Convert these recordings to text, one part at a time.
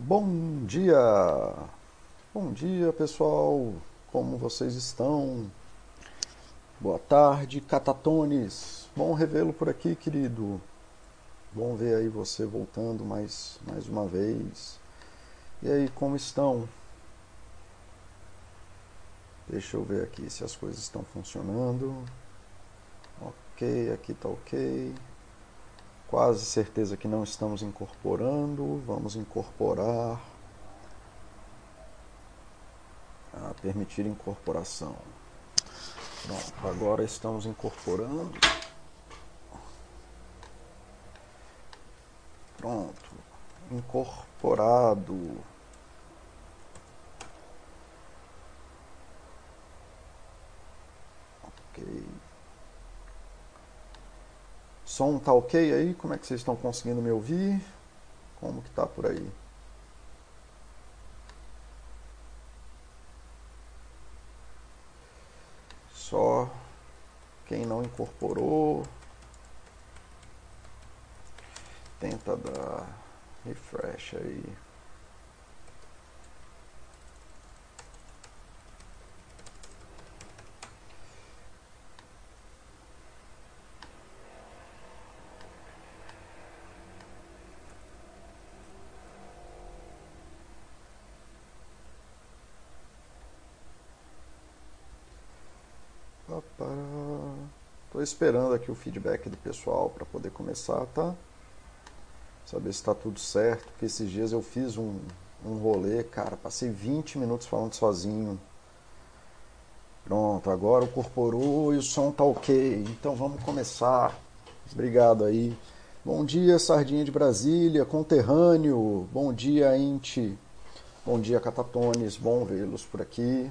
Bom dia! Bom dia, pessoal! Como vocês estão? Boa tarde, catatones! Bom revê-lo por aqui, querido. Bom ver aí você voltando mais, mais uma vez. E aí, como estão? Deixa eu ver aqui se as coisas estão funcionando. Ok, aqui está ok. Quase certeza que não estamos incorporando. Vamos incorporar. Permitir incorporação. Pronto, agora estamos incorporando. Pronto, incorporado. Som tá ok aí? Como é que vocês estão conseguindo me ouvir? Como que tá por aí? Só quem não incorporou tenta dar refresh aí. Estou esperando aqui o feedback do pessoal para poder começar, tá? Saber se está tudo certo, porque esses dias eu fiz um, um rolê, cara, passei 20 minutos falando sozinho. Pronto, agora o corporou e o som tá ok. Então vamos começar. Obrigado aí. Bom dia, Sardinha de Brasília, conterrâneo. Bom dia, Ente. Bom dia, Catatones. Bom vê-los por aqui.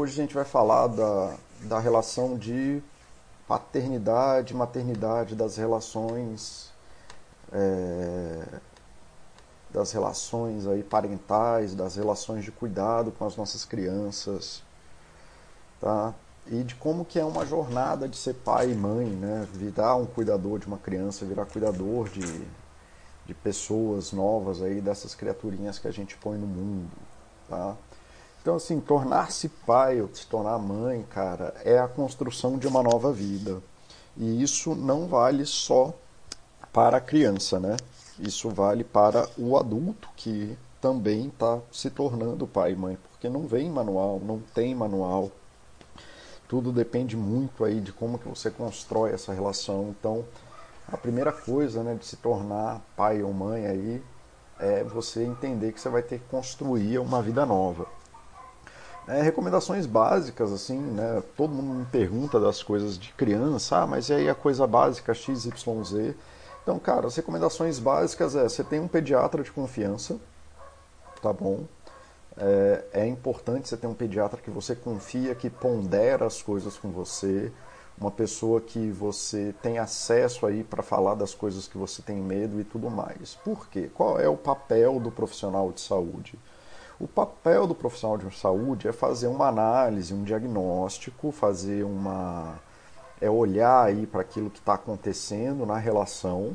Hoje a gente vai falar da, da relação de paternidade, maternidade, das relações é, das relações aí parentais, das relações de cuidado com as nossas crianças, tá? E de como que é uma jornada de ser pai e mãe, né? Virar um cuidador de uma criança, virar cuidador de, de pessoas novas aí, dessas criaturinhas que a gente põe no mundo, tá? Então, assim, tornar-se pai ou se tornar mãe, cara, é a construção de uma nova vida. E isso não vale só para a criança, né? Isso vale para o adulto que também está se tornando pai e mãe, porque não vem manual, não tem manual. Tudo depende muito aí de como que você constrói essa relação. Então, a primeira coisa, né, de se tornar pai ou mãe aí é você entender que você vai ter que construir uma vida nova. É, recomendações básicas, assim, né? Todo mundo me pergunta das coisas de criança, ah, mas e aí a coisa básica XYZ? Então, cara, as recomendações básicas é, você tem um pediatra de confiança, tá bom? É, é importante você ter um pediatra que você confia, que pondera as coisas com você, uma pessoa que você tem acesso aí para falar das coisas que você tem medo e tudo mais. Por quê? Qual é o papel do profissional de saúde? O papel do profissional de saúde é fazer uma análise, um diagnóstico, fazer uma. é olhar aí para aquilo que está acontecendo na relação,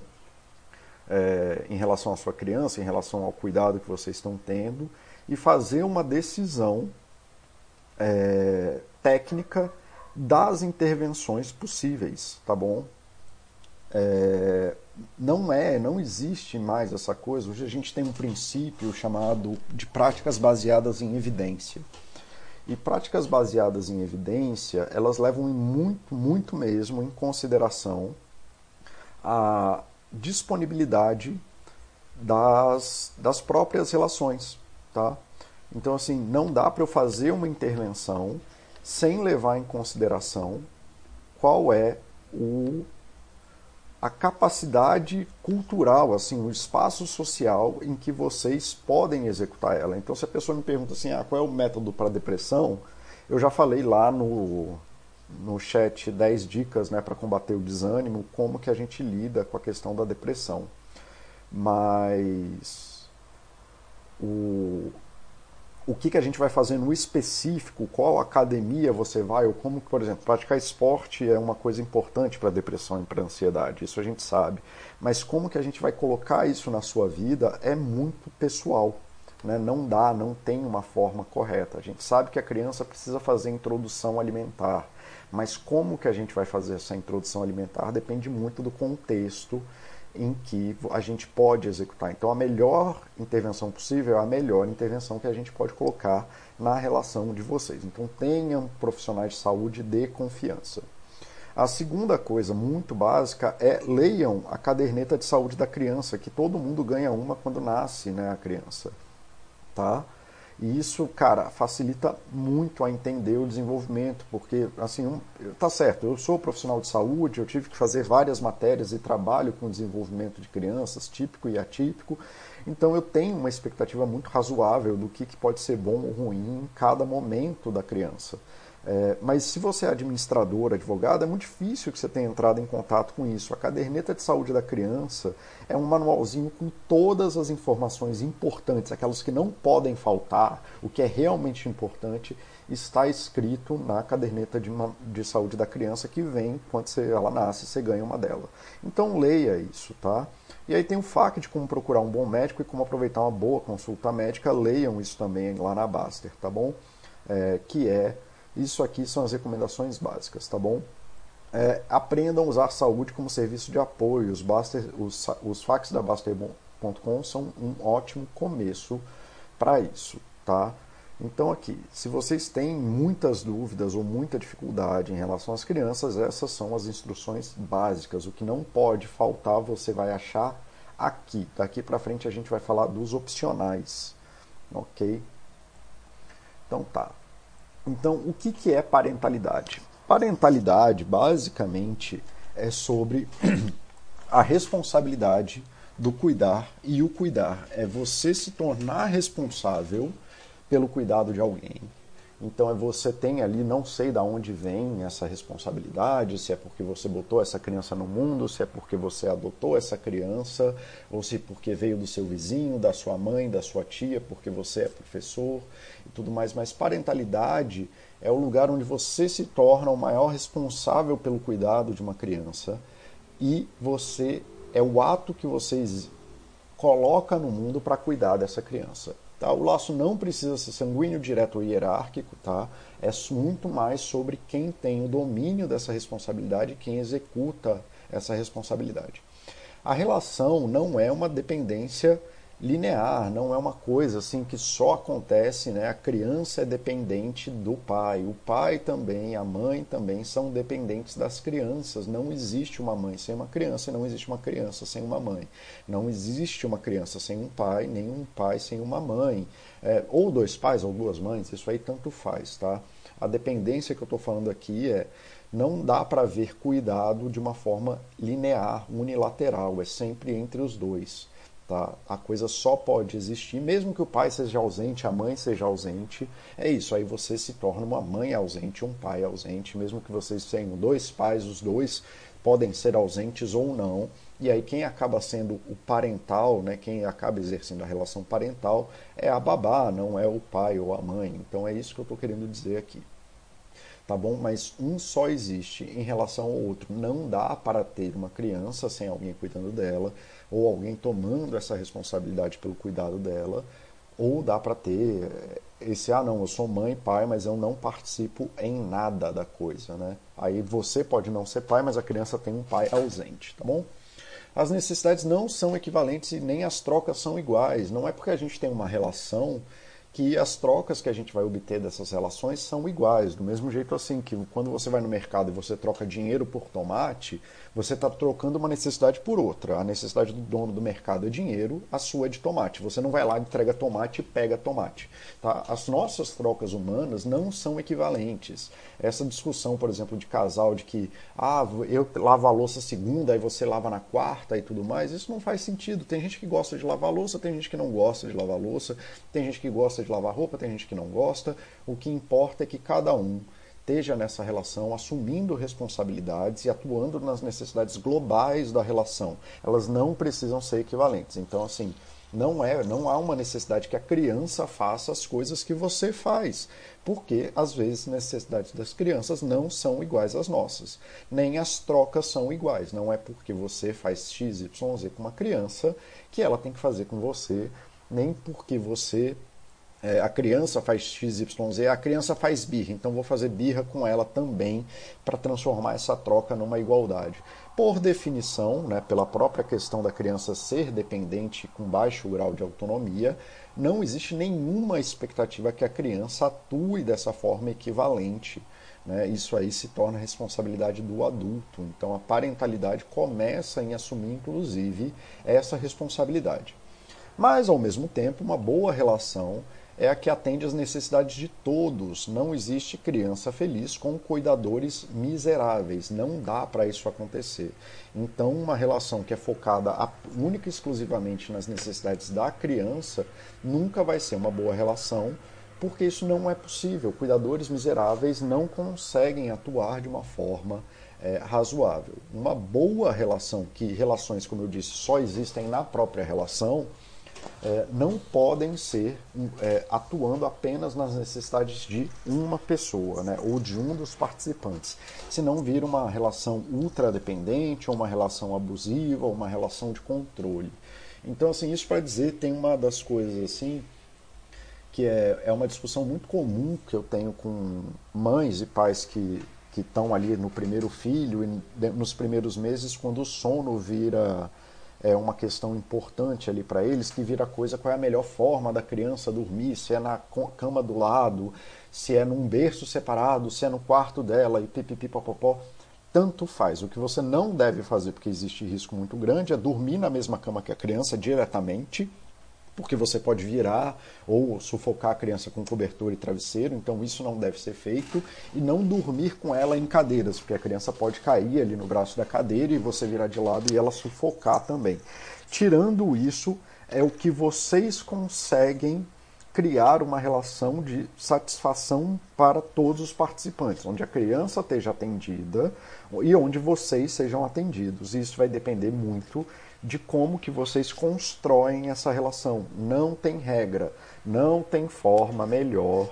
é, em relação à sua criança, em relação ao cuidado que vocês estão tendo, e fazer uma decisão é, técnica das intervenções possíveis, tá bom? É, não é, não existe mais essa coisa. Hoje a gente tem um princípio chamado de práticas baseadas em evidência. E práticas baseadas em evidência, elas levam muito, muito mesmo em consideração a disponibilidade das, das próprias relações, tá? Então, assim, não dá para eu fazer uma intervenção sem levar em consideração qual é o a capacidade cultural, assim, o espaço social em que vocês podem executar ela. Então, se a pessoa me pergunta assim, ah, qual é o método para depressão, eu já falei lá no, no chat 10 dicas né, para combater o desânimo, como que a gente lida com a questão da depressão. Mas o, o que, que a gente vai fazer no específico, qual academia você vai, ou como, por exemplo, praticar esporte é uma coisa importante para depressão e para ansiedade, isso a gente sabe. Mas como que a gente vai colocar isso na sua vida é muito pessoal. Né? Não dá, não tem uma forma correta. A gente sabe que a criança precisa fazer introdução alimentar, mas como que a gente vai fazer essa introdução alimentar depende muito do contexto em que a gente pode executar. Então, a melhor intervenção possível é a melhor intervenção que a gente pode colocar na relação de vocês. Então, tenham profissionais de saúde de confiança. A segunda coisa muito básica é leiam a caderneta de saúde da criança, que todo mundo ganha uma quando nasce né, a criança. Tá? E isso, cara, facilita muito a entender o desenvolvimento, porque, assim, um, tá certo, eu sou profissional de saúde, eu tive que fazer várias matérias e trabalho com desenvolvimento de crianças, típico e atípico, então eu tenho uma expectativa muito razoável do que, que pode ser bom ou ruim em cada momento da criança. É, mas se você é administrador, advogado, é muito difícil que você tenha entrado em contato com isso. A caderneta de saúde da criança é um manualzinho com todas as informações importantes, aquelas que não podem faltar, o que é realmente importante, está escrito na caderneta de, uma, de saúde da criança que vem quando você, ela nasce, você ganha uma dela. Então leia isso, tá? E aí tem o FAQ de como procurar um bom médico e como aproveitar uma boa consulta médica. Leiam isso também lá na Baster, tá bom? É, que é isso aqui são as recomendações básicas, tá bom? É, aprendam a usar saúde como serviço de apoio. Os, Baster, os, os fax da Baster.com são um ótimo começo para isso, tá? Então aqui, se vocês têm muitas dúvidas ou muita dificuldade em relação às crianças, essas são as instruções básicas. O que não pode faltar, você vai achar aqui. Daqui para frente a gente vai falar dos opcionais, ok? Então tá. Então, o que, que é parentalidade? Parentalidade, basicamente, é sobre a responsabilidade do cuidar e o cuidar é você se tornar responsável pelo cuidado de alguém. Então é você tem ali, não sei de onde vem essa responsabilidade, se é porque você botou essa criança no mundo, se é porque você adotou essa criança, ou se porque veio do seu vizinho, da sua mãe, da sua tia, porque você é professor e tudo mais. Mas parentalidade é o lugar onde você se torna o maior responsável pelo cuidado de uma criança e você é o ato que você coloca no mundo para cuidar dessa criança. Tá? O laço não precisa ser sanguíneo, direto ou hierárquico, tá? é muito mais sobre quem tem o domínio dessa responsabilidade e quem executa essa responsabilidade. A relação não é uma dependência linear, não é uma coisa assim que só acontece, né? A criança é dependente do pai, o pai também, a mãe também são dependentes das crianças. Não existe uma mãe sem uma criança, não existe uma criança sem uma mãe. Não existe uma criança sem um pai, nem um pai sem uma mãe. É, ou dois pais ou duas mães, isso aí tanto faz, tá? A dependência que eu estou falando aqui é não dá para ver cuidado de uma forma linear, unilateral, é sempre entre os dois. Tá? A coisa só pode existir, mesmo que o pai seja ausente, a mãe seja ausente. É isso, aí você se torna uma mãe ausente, um pai ausente, mesmo que vocês tenham dois pais, os dois podem ser ausentes ou não. E aí quem acaba sendo o parental, né, quem acaba exercendo a relação parental é a babá, não é o pai ou a mãe. Então é isso que eu estou querendo dizer aqui. Tá bom? Mas um só existe em relação ao outro. Não dá para ter uma criança sem alguém cuidando dela ou alguém tomando essa responsabilidade pelo cuidado dela, ou dá para ter esse ah não, eu sou mãe, pai, mas eu não participo em nada da coisa, né? Aí você pode não ser pai, mas a criança tem um pai ausente, tá bom? As necessidades não são equivalentes e nem as trocas são iguais. Não é porque a gente tem uma relação que as trocas que a gente vai obter dessas relações são iguais. Do mesmo jeito assim que quando você vai no mercado e você troca dinheiro por tomate, você está trocando uma necessidade por outra. A necessidade do dono do mercado é dinheiro, a sua é de tomate. Você não vai lá, entrega tomate e pega tomate. Tá? As nossas trocas humanas não são equivalentes. Essa discussão, por exemplo, de casal, de que ah, eu lavo a louça segunda e você lava na quarta e tudo mais, isso não faz sentido. Tem gente que gosta de lavar louça, tem gente que não gosta de lavar louça, tem gente que gosta de lavar roupa, tem gente que não gosta. O que importa é que cada um esteja nessa relação, assumindo responsabilidades e atuando nas necessidades globais da relação. Elas não precisam ser equivalentes. Então, assim, Não é, não há uma necessidade que a criança faça as coisas que você faz, porque às vezes necessidades das crianças não são iguais às nossas, nem as trocas são iguais. Não é porque você faz x, com uma criança que ela tem que fazer com você, nem porque você é, a criança faz XYZ, a criança faz birra, então vou fazer birra com ela também para transformar essa troca numa igualdade. Por definição, né, pela própria questão da criança ser dependente com baixo grau de autonomia, não existe nenhuma expectativa que a criança atue dessa forma equivalente. Né? Isso aí se torna responsabilidade do adulto. Então a parentalidade começa em assumir, inclusive, essa responsabilidade. Mas, ao mesmo tempo, uma boa relação é a que atende às necessidades de todos. Não existe criança feliz com cuidadores miseráveis. Não dá para isso acontecer. Então, uma relação que é focada única e exclusivamente nas necessidades da criança nunca vai ser uma boa relação, porque isso não é possível. Cuidadores miseráveis não conseguem atuar de uma forma é, razoável. Uma boa relação, que relações, como eu disse, só existem na própria relação é, não podem ser é, atuando apenas nas necessidades de uma pessoa, né, ou de um dos participantes, senão vira uma relação ultradependente, ou uma relação abusiva, ou uma relação de controle. Então, assim, isso para dizer, tem uma das coisas assim que é, é uma discussão muito comum que eu tenho com mães e pais que estão ali no primeiro filho e nos primeiros meses, quando o sono vira é uma questão importante ali para eles, que vira coisa qual é a melhor forma da criança dormir, se é na cama do lado, se é num berço separado, se é no quarto dela e pipipi popopó. Tanto faz. O que você não deve fazer, porque existe risco muito grande, é dormir na mesma cama que a criança diretamente porque você pode virar ou sufocar a criança com cobertor e travesseiro, então isso não deve ser feito, e não dormir com ela em cadeiras, porque a criança pode cair ali no braço da cadeira e você virar de lado e ela sufocar também. Tirando isso, é o que vocês conseguem criar uma relação de satisfação para todos os participantes, onde a criança esteja atendida e onde vocês sejam atendidos. E isso vai depender muito de como que vocês constroem essa relação. Não tem regra, não tem forma melhor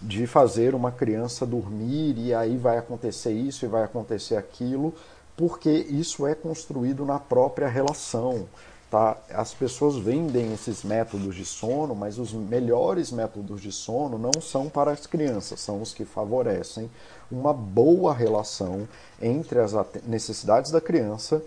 de fazer uma criança dormir e aí vai acontecer isso e vai acontecer aquilo, porque isso é construído na própria relação. Tá? As pessoas vendem esses métodos de sono, mas os melhores métodos de sono não são para as crianças, são os que favorecem uma boa relação entre as necessidades da criança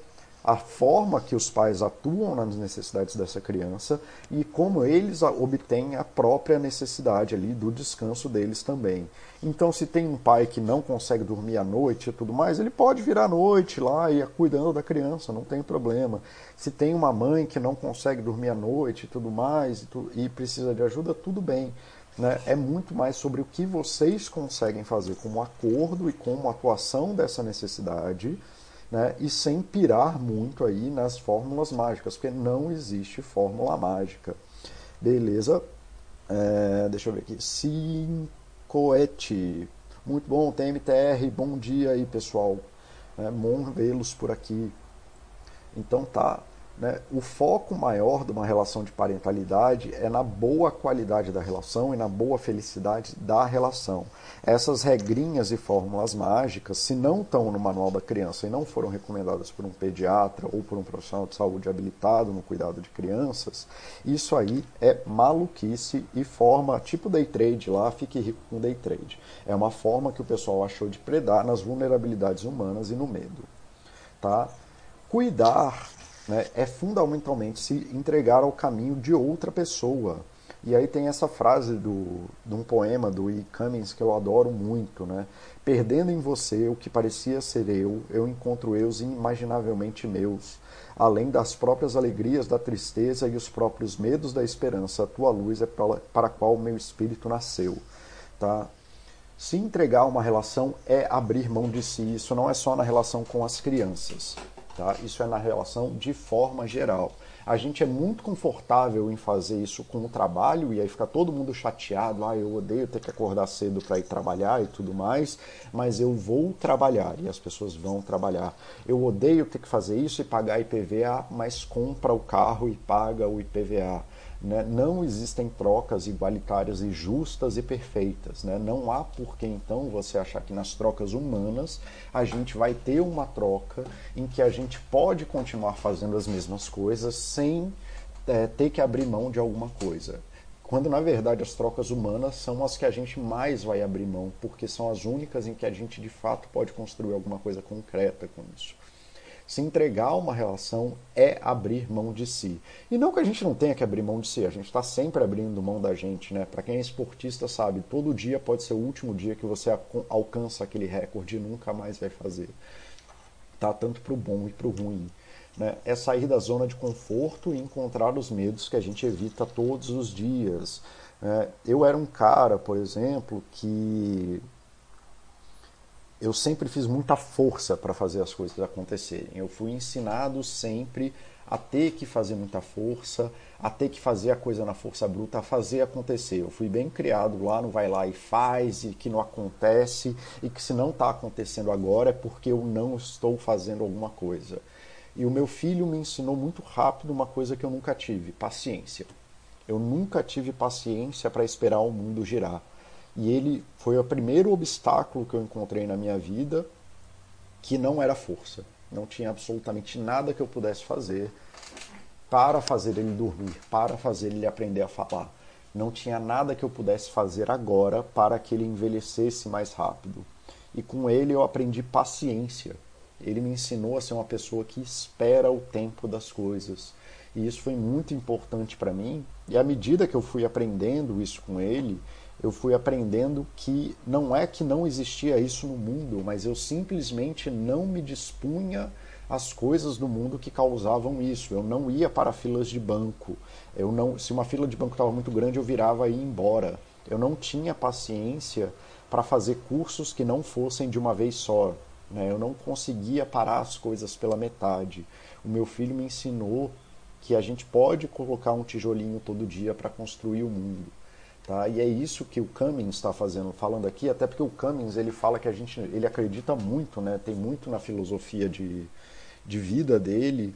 a forma que os pais atuam nas necessidades dessa criança e como eles obtêm a própria necessidade ali do descanso deles também. Então, se tem um pai que não consegue dormir à noite e tudo mais, ele pode virar à noite lá e ir cuidando da criança, não tem problema. Se tem uma mãe que não consegue dormir à noite e tudo mais e, e precisa de ajuda, tudo bem. Né? É muito mais sobre o que vocês conseguem fazer como acordo e como atuação dessa necessidade né, e sem pirar muito aí nas fórmulas mágicas, porque não existe fórmula mágica. Beleza? É, deixa eu ver aqui. Cincoete. Muito bom, TMTR. Bom dia aí, pessoal. É bom vê-los por aqui. Então tá. Né? O foco maior de uma relação de parentalidade é na boa qualidade da relação e na boa felicidade da relação. Essas regrinhas e fórmulas mágicas, se não estão no manual da criança e não foram recomendadas por um pediatra ou por um profissional de saúde habilitado no cuidado de crianças, isso aí é maluquice e forma, tipo day trade lá, fique rico com day trade. É uma forma que o pessoal achou de predar nas vulnerabilidades humanas e no medo. Tá? Cuidar né, é fundamentalmente se entregar ao caminho de outra pessoa. E aí tem essa frase do, de um poema do E. Cummings que eu adoro muito, né? Perdendo em você o que parecia ser eu, eu encontro eus inimaginavelmente meus. Além das próprias alegrias da tristeza e os próprios medos da esperança, a tua luz é para, a qual meu espírito nasceu. Tá? Se entregar uma relação é abrir mão de si. Isso não é só na relação com as crianças. Tá? Isso é na relação de forma geral. A gente é muito confortável em fazer isso com o trabalho e aí fica todo mundo chateado, ah, eu odeio ter que acordar cedo para ir trabalhar e tudo mais, mas eu vou trabalhar e as pessoas vão trabalhar. Eu odeio ter que fazer isso e pagar IPVA, mas compra o carro e paga o IPVA. Né? Não existem trocas igualitárias e justas e perfeitas. Né? Não há por que então você achar que nas trocas humanas a gente vai ter uma troca em que a gente pode continuar fazendo as mesmas coisas sem é, ter que abrir mão de alguma coisa. Quando na verdade as trocas humanas são as que a gente mais vai abrir mão, porque são as únicas em que a gente de fato pode construir alguma coisa concreta com isso. Se entregar a uma relação é abrir mão de si. E não que a gente não tenha que abrir mão de si, a gente está sempre abrindo mão da gente, né? Para quem é esportista sabe, todo dia pode ser o último dia que você alcança aquele recorde e nunca mais vai fazer. Tá tanto para o bom e para o ruim. Né? É sair da zona de conforto e encontrar os medos que a gente evita todos os dias. É, eu era um cara, por exemplo, que eu sempre fiz muita força para fazer as coisas acontecerem. Eu fui ensinado sempre a ter que fazer muita força, a ter que fazer a coisa na força bruta, a fazer acontecer. Eu fui bem criado lá no vai lá e faz, e que não acontece, e que se não está acontecendo agora é porque eu não estou fazendo alguma coisa. E o meu filho me ensinou muito rápido uma coisa que eu nunca tive: paciência. Eu nunca tive paciência para esperar o mundo girar. E ele foi o primeiro obstáculo que eu encontrei na minha vida que não era força. Não tinha absolutamente nada que eu pudesse fazer para fazer ele dormir, para fazer ele aprender a falar. Não tinha nada que eu pudesse fazer agora para que ele envelhecesse mais rápido. E com ele eu aprendi paciência. Ele me ensinou a ser uma pessoa que espera o tempo das coisas. E isso foi muito importante para mim. E à medida que eu fui aprendendo isso com ele, eu fui aprendendo que não é que não existia isso no mundo, mas eu simplesmente não me dispunha às coisas do mundo que causavam isso. Eu não ia para filas de banco. Eu não, se uma fila de banco estava muito grande, eu virava e ia embora. Eu não tinha paciência para fazer cursos que não fossem de uma vez só. Né? Eu não conseguia parar as coisas pela metade. O meu filho me ensinou que a gente pode colocar um tijolinho todo dia para construir o mundo. Tá? E é isso que o Cummings está fazendo, falando aqui, até porque o Cummings ele fala que a gente, ele acredita muito, né? tem muito na filosofia de, de vida dele,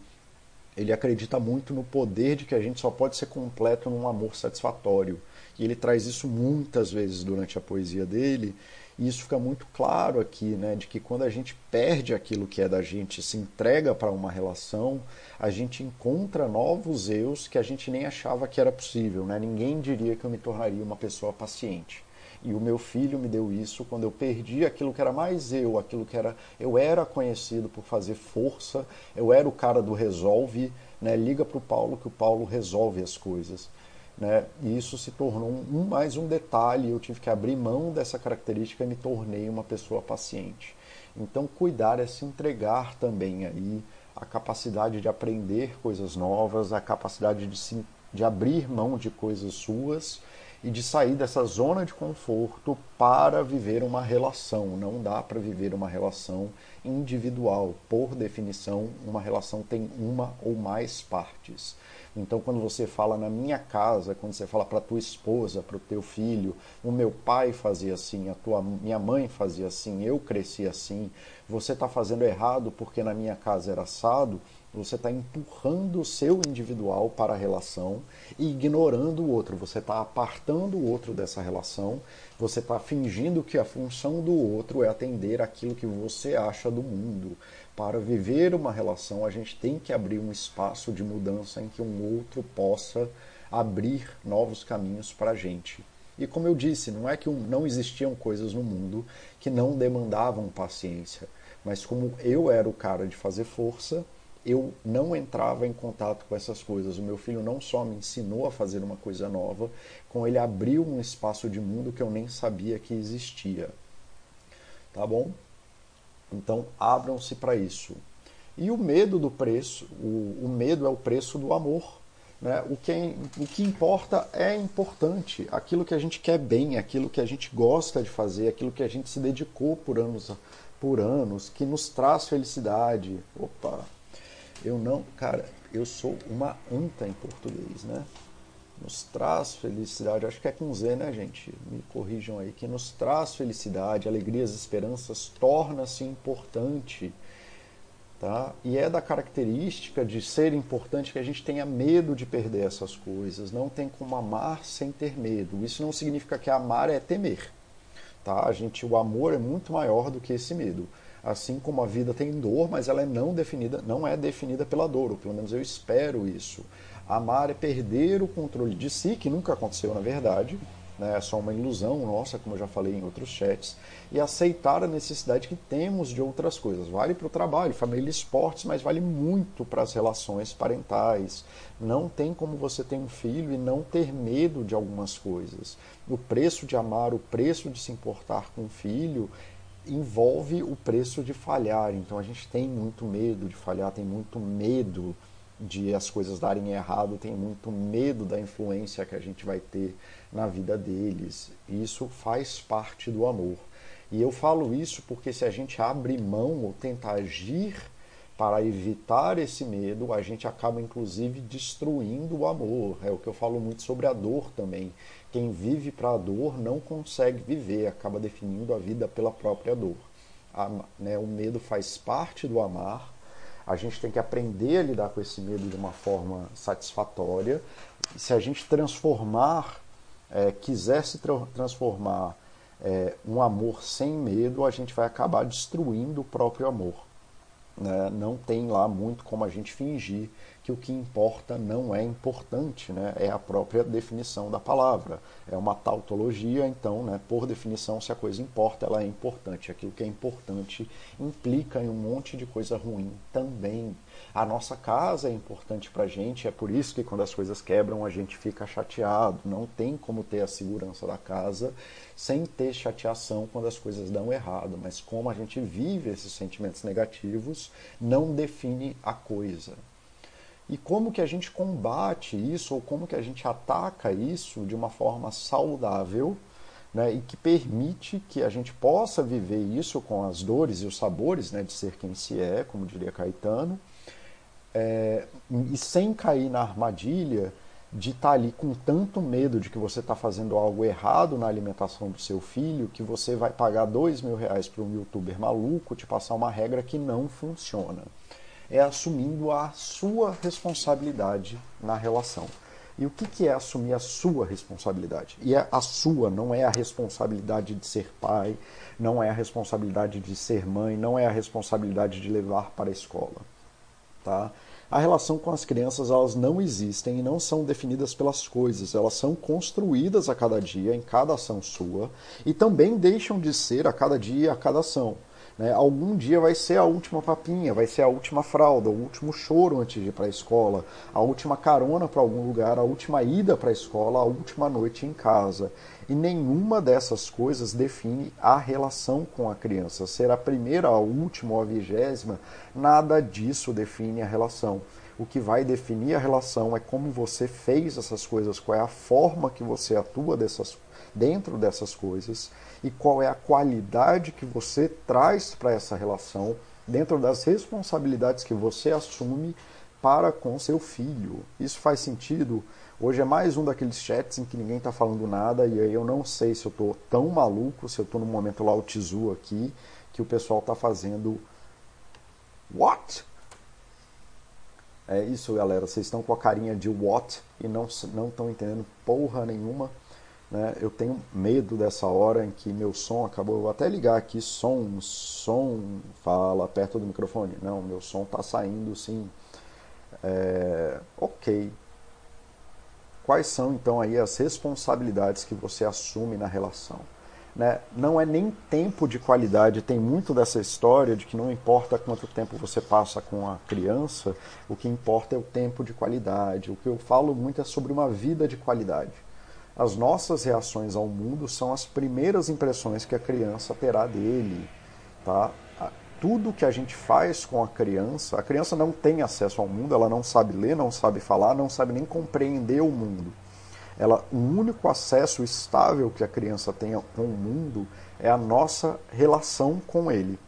ele acredita muito no poder de que a gente só pode ser completo num amor satisfatório. E ele traz isso muitas vezes durante a poesia dele, e isso fica muito claro aqui, né, de que quando a gente perde aquilo que é da gente, se entrega para uma relação, a gente encontra novos eus que a gente nem achava que era possível, né? Ninguém diria que eu me tornaria uma pessoa paciente. E o meu filho me deu isso quando eu perdi aquilo que era mais eu, aquilo que era eu era conhecido por fazer força, eu era o cara do resolve, né? Liga para o Paulo que o Paulo resolve as coisas. Né? E isso se tornou um, mais um detalhe, eu tive que abrir mão dessa característica e me tornei uma pessoa paciente. Então, cuidar é se entregar também aí, a capacidade de aprender coisas novas, a capacidade de, se, de abrir mão de coisas suas e de sair dessa zona de conforto para viver uma relação. Não dá para viver uma relação individual. Por definição, uma relação tem uma ou mais partes. Então, quando você fala na minha casa, quando você fala para tua esposa, para o teu filho, o meu pai fazia assim, a tua minha mãe fazia assim, eu cresci assim, você está fazendo errado porque na minha casa era assado, você está empurrando o seu individual para a relação e ignorando o outro. Você está apartando o outro dessa relação. Você está fingindo que a função do outro é atender aquilo que você acha do mundo para viver uma relação, a gente tem que abrir um espaço de mudança em que um outro possa abrir novos caminhos para a gente. E como eu disse, não é que não existiam coisas no mundo que não demandavam paciência, mas como eu era o cara de fazer força, eu não entrava em contato com essas coisas. O meu filho não só me ensinou a fazer uma coisa nova, como ele abriu um espaço de mundo que eu nem sabia que existia. Tá bom? Então, abram-se para isso. E o medo do preço, o, o, medo é o preço do amor. Né? O, que é, o que importa é importante. Aquilo que a gente quer bem, aquilo que a gente gosta de fazer, aquilo que a gente se dedicou por anos, por anos que nos traz felicidade. Opa! Eu não, cara, eu sou uma anta em português, né? Nos traz felicidade, acho que é com Z, né, gente? Me corrijam aí, que nos traz felicidade, alegrias, esperanças, torna-se importante. Tá? E é da característica de ser importante que a gente tenha medo de perder essas coisas. Não tem como amar sem ter medo. Isso não significa que amar é temer. Tá? A gente, o amor é muito maior do que esse medo. Assim como a vida tem dor, mas ela é não definida, não é definida pela dor, ou pelo menos eu espero isso. Amar é perder o controle de si, que nunca aconteceu na verdade, né? é só uma ilusão nossa, como eu já falei em outros chats, e aceitar a necessidade que temos de outras coisas. Vale para o trabalho, família e esportes, mas vale muito para as relações parentais. Não tem como você ter um filho e não ter medo de algumas coisas. O preço de amar, o preço de se importar com o filho envolve o preço de falhar. Então a gente tem muito medo de falhar, tem muito medo de as coisas darem errado, tem muito medo da influência que a gente vai ter na vida deles. Isso faz parte do amor. E eu falo isso porque se a gente abre mão ou tenta agir para evitar esse medo, a gente acaba inclusive destruindo o amor. É o que eu falo muito sobre a dor também. Quem vive para a dor não consegue viver, acaba definindo a vida pela própria dor. A, né, o medo faz parte do amar. A gente tem que aprender a lidar com esse medo de uma forma satisfatória. Se a gente transformar, é, quiser se tra transformar é, um amor sem medo, a gente vai acabar destruindo o próprio amor. Né? Não tem lá muito como a gente fingir que o que importa não é importante, né? é a própria definição da palavra. É uma tautologia, então, né, por definição, se a coisa importa, ela é importante. Aquilo que é importante implica em um monte de coisa ruim também. A nossa casa é importante para a gente, é por isso que quando as coisas quebram a gente fica chateado. Não tem como ter a segurança da casa sem ter chateação quando as coisas dão errado. Mas como a gente vive esses sentimentos negativos não define a coisa e como que a gente combate isso ou como que a gente ataca isso de uma forma saudável né, e que permite que a gente possa viver isso com as dores e os sabores né, de ser quem se é, como diria Caetano, é, e sem cair na armadilha de estar tá ali com tanto medo de que você está fazendo algo errado na alimentação do seu filho que você vai pagar dois mil reais para um youtuber maluco te passar uma regra que não funciona é assumindo a sua responsabilidade na relação. E o que, é assumir a sua responsabilidade? E é a sua, não é a responsabilidade de ser pai, não é a responsabilidade de ser mãe, não é a responsabilidade de levar para a escola. Tá? A relação com as crianças elas não existem e não são definidas pelas coisas, elas são construídas a cada dia, em cada ação sua, e também deixam de ser a cada dia, a cada ação. Né? Algum dia vai ser a última papinha, vai ser a última fralda, o último choro antes de ir para a escola, a última carona para algum lugar, a última ida para a escola, a última noite em casa. E nenhuma dessas coisas define a relação com a criança. Ser a primeira, a última ou a vigésima, nada disso define a relação. O que vai definir a relação é como você fez essas coisas, qual é a forma que você atua dessas, dentro dessas coisas e qual é a qualidade que você traz para essa relação dentro das responsabilidades que você assume para com seu filho. Isso faz sentido? Hoje é mais um daqueles chats em que ninguém está falando nada e aí eu não sei se eu estou tão maluco, se eu estou no momento lá o Tizu aqui, que o pessoal está fazendo What? É isso, galera. Vocês estão com a carinha de what e não estão entendendo porra nenhuma. Né? Eu tenho medo dessa hora em que meu som acabou. Eu vou até ligar aqui, som, som, fala perto do microfone. Não, meu som está saindo sim. É, ok. Quais são então aí as responsabilidades que você assume na relação? Né? Não é nem tempo de qualidade, tem muito dessa história de que não importa quanto tempo você passa com a criança, o que importa é o tempo de qualidade. O que eu falo muito é sobre uma vida de qualidade as nossas reações ao mundo são as primeiras impressões que a criança terá dele, tá? Tudo que a gente faz com a criança, a criança não tem acesso ao mundo, ela não sabe ler, não sabe falar, não sabe nem compreender o mundo. Ela, o único acesso estável que a criança tem com o mundo é a nossa relação com ele.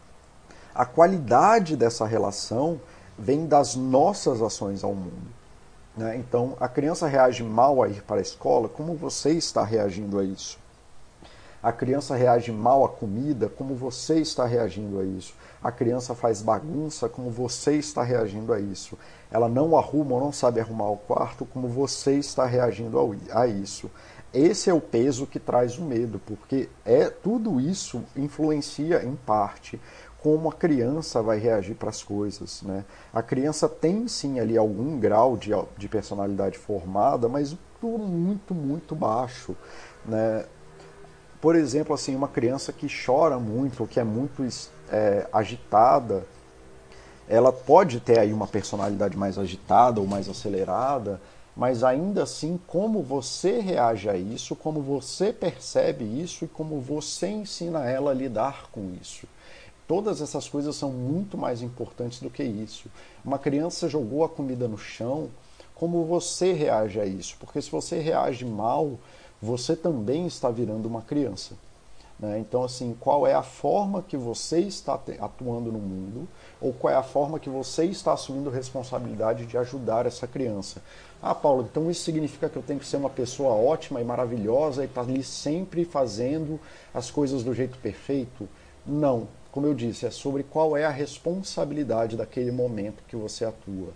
A qualidade dessa relação vem das nossas ações ao mundo. Né? Então, a criança reage mal a ir para a escola, como você está reagindo a isso? A criança reage mal à comida, como você está reagindo a isso? A criança faz bagunça, como você está reagindo a isso? Ela não arruma ou não sabe arrumar o quarto, como você está reagindo a isso? Esse é o peso que traz o medo, porque é tudo isso influencia em parte como a criança vai reagir para as coisas. Né? A criança tem sim ali algum grau de, de personalidade formada, mas muito, muito baixo. Né? Por exemplo, assim, uma criança que chora muito, que é muito é, agitada, ela pode ter aí uma personalidade mais agitada ou mais acelerada, mas ainda assim, como você reage a isso, como você percebe isso e como você ensina ela a lidar com isso. Todas essas coisas são muito mais importantes do que isso. Uma criança jogou a comida no chão, como você reage a isso? Porque se você reage mal, você também está virando uma criança. Né? Então, assim, qual é a forma que você está atuando no mundo ou qual é a forma que você está assumindo responsabilidade de ajudar essa criança? Ah, Paulo, então isso significa que eu tenho que ser uma pessoa ótima e maravilhosa e estar tá ali sempre fazendo as coisas do jeito perfeito? Não, como eu disse, é sobre qual é a responsabilidade daquele momento que você atua.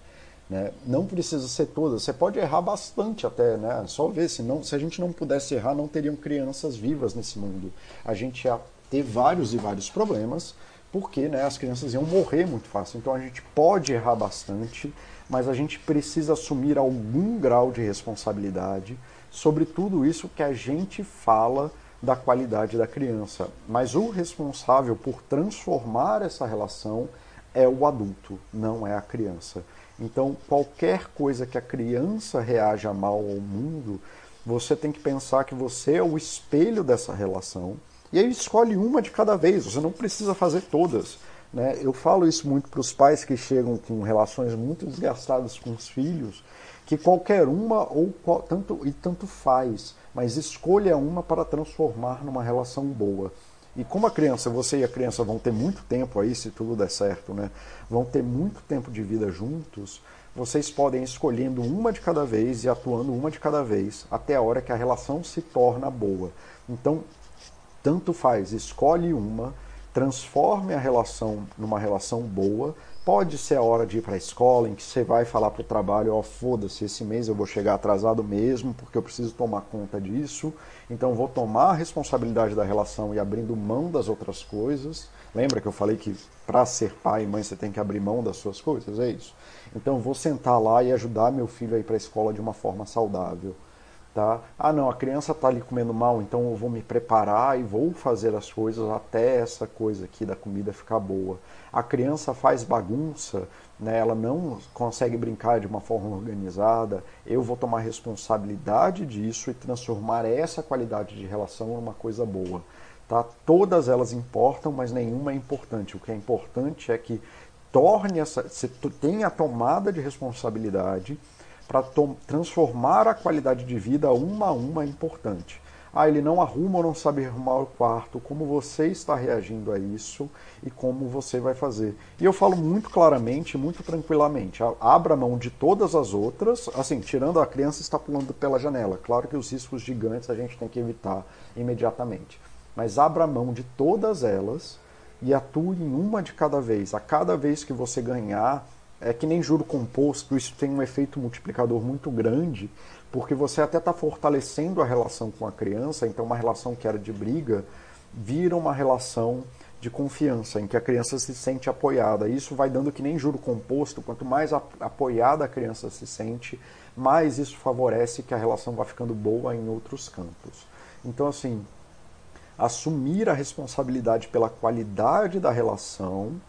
Né? Não precisa ser toda, você pode errar bastante até, né? Só ver, se, não, se a gente não pudesse errar, não teriam crianças vivas nesse mundo. A gente ia ter vários e vários problemas, porque né, as crianças iam morrer muito fácil. Então a gente pode errar bastante, mas a gente precisa assumir algum grau de responsabilidade sobre tudo isso que a gente fala da qualidade da criança. Mas o responsável por transformar essa relação é o adulto, não é a criança. Então, qualquer coisa que a criança reaja mal ao mundo, você tem que pensar que você é o espelho dessa relação. E aí escolhe uma de cada vez, você não precisa fazer todas. Né? Eu falo isso muito para os pais que chegam com relações muito desgastadas com os filhos, que qualquer uma ou qual, tanto e tanto faz mas escolha uma para transformar numa relação boa. E como a criança, você e a criança vão ter muito tempo aí, se tudo der certo, né? Vão ter muito tempo de vida juntos, vocês podem ir escolhendo uma de cada vez e atuando uma de cada vez, até a hora que a relação se torna boa. Então, tanto faz, escolhe uma, transforme a relação numa relação boa, Pode ser a hora de ir para a escola, em que você vai falar para o trabalho, ó, oh, foda-se, esse mês eu vou chegar atrasado mesmo, porque eu preciso tomar conta disso. Então vou tomar a responsabilidade da relação e abrindo mão das outras coisas. Lembra que eu falei que para ser pai e mãe você tem que abrir mão das suas coisas? É isso. Então vou sentar lá e ajudar meu filho a ir para a escola de uma forma saudável. Tá? Ah, não, a criança está ali comendo mal, então eu vou me preparar e vou fazer as coisas até essa coisa aqui da comida ficar boa a criança faz bagunça, né, ela não consegue brincar de uma forma organizada, eu vou tomar responsabilidade disso e transformar essa qualidade de relação em uma coisa boa. Tá? Todas elas importam, mas nenhuma é importante. O que é importante é que torne essa, você tenha a tomada de responsabilidade para transformar a qualidade de vida uma a uma é importante ah, ele não arruma ou não sabe arrumar o quarto, como você está reagindo a isso e como você vai fazer. E eu falo muito claramente, muito tranquilamente, abra mão de todas as outras, assim, tirando a criança está pulando pela janela. Claro que os riscos gigantes a gente tem que evitar imediatamente. Mas abra mão de todas elas e atue em uma de cada vez. A cada vez que você ganhar, é que nem juro composto, isso tem um efeito multiplicador muito grande porque você até está fortalecendo a relação com a criança, então uma relação que era de briga vira uma relação de confiança, em que a criança se sente apoiada. Isso vai dando que nem juro composto, quanto mais apoiada a criança se sente, mais isso favorece que a relação vá ficando boa em outros campos. Então, assim, assumir a responsabilidade pela qualidade da relação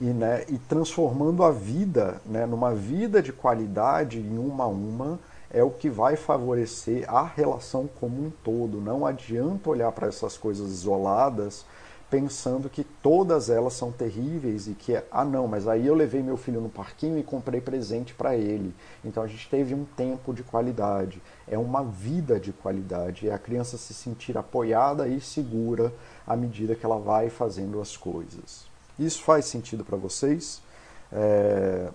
e, né, e transformando a vida né, numa vida de qualidade em uma a uma, é o que vai favorecer a relação como um todo. Não adianta olhar para essas coisas isoladas pensando que todas elas são terríveis e que, ah não, mas aí eu levei meu filho no parquinho e comprei presente para ele. Então a gente teve um tempo de qualidade, é uma vida de qualidade, é a criança se sentir apoiada e segura à medida que ela vai fazendo as coisas. Isso faz sentido para vocês? É...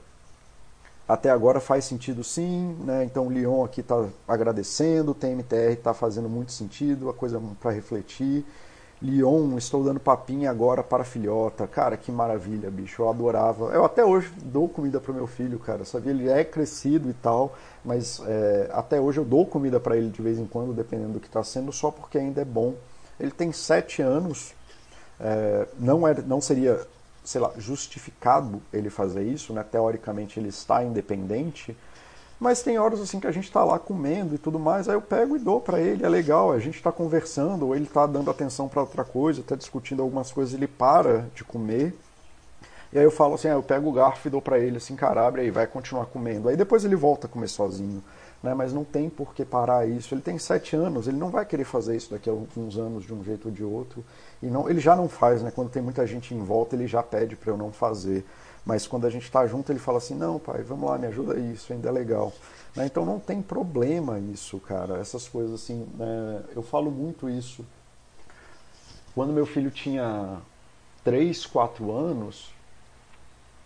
até agora faz sentido sim, né? Então o Leon aqui está agradecendo, o TMTR está fazendo muito sentido, a coisa para refletir. Leon, estou dando papinha agora para filhota. Cara, que maravilha, bicho. Eu adorava. Eu até hoje dou comida para meu filho, cara. Sabia? Ele é crescido e tal, mas é, até hoje eu dou comida para ele de vez em quando, dependendo do que está sendo, só porque ainda é bom. Ele tem sete anos. É, não, é, não seria sei lá, justificado ele fazer isso, né? Teoricamente ele está independente, mas tem horas assim que a gente está lá comendo e tudo mais, aí eu pego e dou para ele, é legal, a gente está conversando, ou ele está dando atenção para outra coisa, está discutindo algumas coisas, ele para de comer. E aí eu falo assim, ah, eu pego o garfo e dou para ele assim, cara, abre aí, vai continuar comendo. Aí depois ele volta a comer sozinho, né? Mas não tem por que parar isso. Ele tem sete anos, ele não vai querer fazer isso daqui a alguns anos de um jeito ou de outro. E não, ele já não faz, né? Quando tem muita gente em volta, ele já pede para eu não fazer. Mas quando a gente está junto, ele fala assim: não, pai, vamos lá, me ajuda isso, ainda é legal. Né? Então não tem problema isso, cara. Essas coisas assim. Né? Eu falo muito isso. Quando meu filho tinha 3, 4 anos,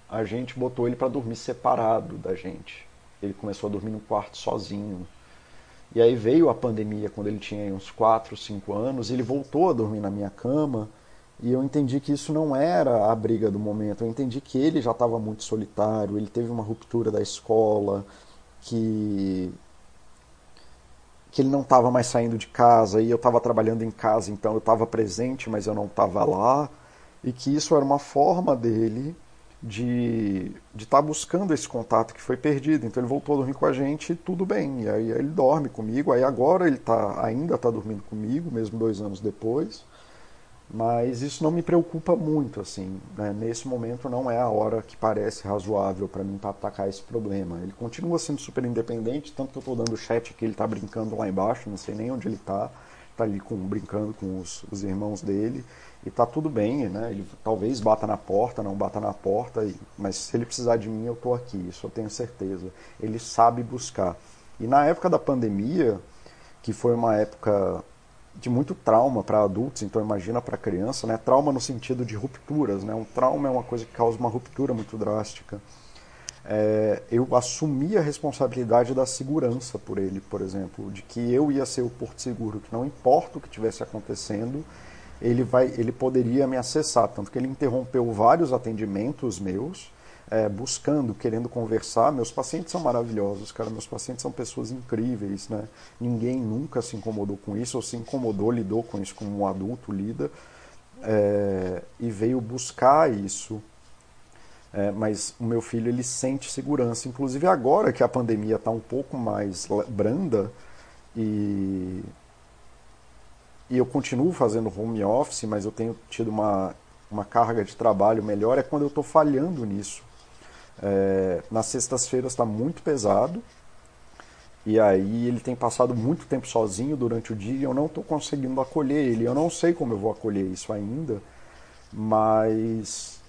a gente botou ele para dormir separado da gente. Ele começou a dormir no quarto sozinho. E aí veio a pandemia quando ele tinha uns 4, 5 anos, ele voltou a dormir na minha cama, e eu entendi que isso não era a briga do momento. Eu entendi que ele já estava muito solitário, ele teve uma ruptura da escola, que que ele não estava mais saindo de casa e eu estava trabalhando em casa, então eu estava presente, mas eu não estava lá, e que isso era uma forma dele de estar tá buscando esse contato que foi perdido. Então ele voltou a dormir com a gente tudo bem. E aí ele dorme comigo. Aí agora ele tá, ainda está dormindo comigo, mesmo dois anos depois. Mas isso não me preocupa muito, assim. Né? Nesse momento não é a hora que parece razoável para mim para atacar esse problema. Ele continua sendo super independente, tanto que eu estou dando chat aqui, ele está brincando lá embaixo, não sei nem onde ele está. Está ali com, brincando com os, os irmãos dele e tá tudo bem, né? Ele talvez bata na porta, não bata na porta, mas se ele precisar de mim, eu tô aqui, isso eu tenho certeza. Ele sabe buscar. E na época da pandemia, que foi uma época de muito trauma para adultos, então imagina para criança, né? Trauma no sentido de rupturas, né? Um trauma é uma coisa que causa uma ruptura muito drástica. É, eu assumi a responsabilidade da segurança por ele, por exemplo, de que eu ia ser o porto seguro, que não importa o que tivesse acontecendo, ele, vai, ele poderia me acessar. Tanto que ele interrompeu vários atendimentos meus, é, buscando, querendo conversar. Meus pacientes são maravilhosos, cara. Meus pacientes são pessoas incríveis, né? Ninguém nunca se incomodou com isso, ou se incomodou, lidou com isso como um adulto lida. É, e veio buscar isso. É, mas o meu filho ele sente segurança, inclusive agora que a pandemia está um pouco mais branda e e eu continuo fazendo home office, mas eu tenho tido uma, uma carga de trabalho melhor, é quando eu estou falhando nisso. É, nas sextas-feiras está muito pesado, e aí ele tem passado muito tempo sozinho durante o dia e eu não estou conseguindo acolher ele. Eu não sei como eu vou acolher isso ainda, mas